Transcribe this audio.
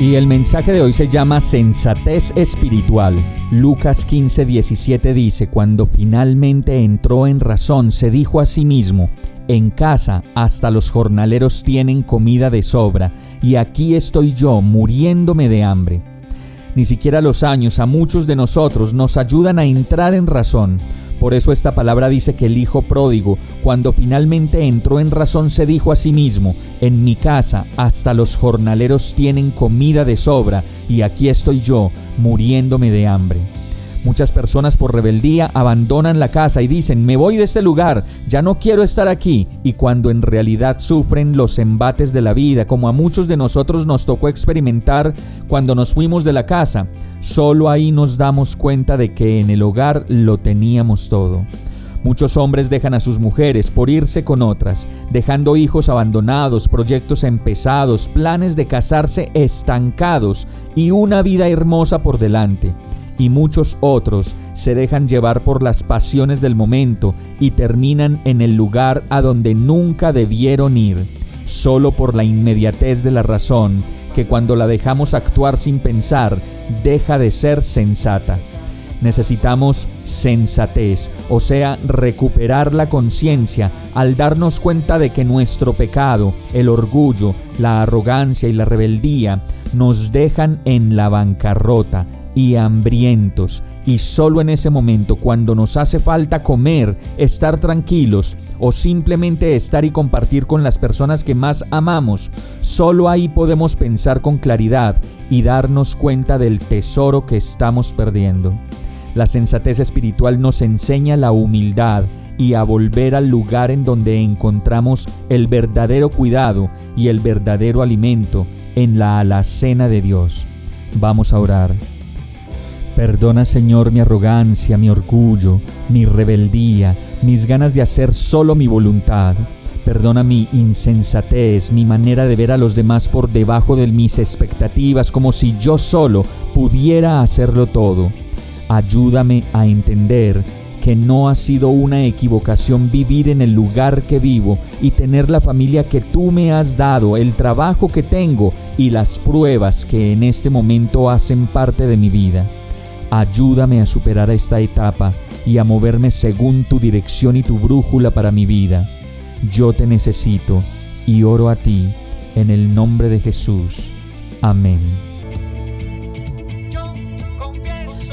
Y el mensaje de hoy se llama Sensatez Espiritual. Lucas 15, 17 dice, cuando finalmente entró en razón, se dijo a sí mismo, en casa hasta los jornaleros tienen comida de sobra, y aquí estoy yo muriéndome de hambre. Ni siquiera los años a muchos de nosotros nos ayudan a entrar en razón. Por eso esta palabra dice que el hijo pródigo, cuando finalmente entró en razón, se dijo a sí mismo, en mi casa hasta los jornaleros tienen comida de sobra, y aquí estoy yo muriéndome de hambre. Muchas personas por rebeldía abandonan la casa y dicen, me voy de este lugar, ya no quiero estar aquí, y cuando en realidad sufren los embates de la vida, como a muchos de nosotros nos tocó experimentar cuando nos fuimos de la casa, solo ahí nos damos cuenta de que en el hogar lo teníamos todo. Muchos hombres dejan a sus mujeres por irse con otras, dejando hijos abandonados, proyectos empezados, planes de casarse estancados y una vida hermosa por delante y muchos otros se dejan llevar por las pasiones del momento y terminan en el lugar a donde nunca debieron ir, solo por la inmediatez de la razón, que cuando la dejamos actuar sin pensar, deja de ser sensata. Necesitamos sensatez, o sea, recuperar la conciencia al darnos cuenta de que nuestro pecado, el orgullo, la arrogancia y la rebeldía nos dejan en la bancarrota y hambrientos, y solo en ese momento, cuando nos hace falta comer, estar tranquilos o simplemente estar y compartir con las personas que más amamos, solo ahí podemos pensar con claridad y darnos cuenta del tesoro que estamos perdiendo. La sensatez espiritual nos enseña la humildad y a volver al lugar en donde encontramos el verdadero cuidado y el verdadero alimento en la alacena de Dios. Vamos a orar. Perdona Señor mi arrogancia, mi orgullo, mi rebeldía, mis ganas de hacer solo mi voluntad. Perdona mi insensatez, mi manera de ver a los demás por debajo de mis expectativas, como si yo solo pudiera hacerlo todo. Ayúdame a entender que no ha sido una equivocación vivir en el lugar que vivo y tener la familia que tú me has dado, el trabajo que tengo y las pruebas que en este momento hacen parte de mi vida. Ayúdame a superar esta etapa y a moverme según tu dirección y tu brújula para mi vida. Yo te necesito y oro a ti en el nombre de Jesús. Amén.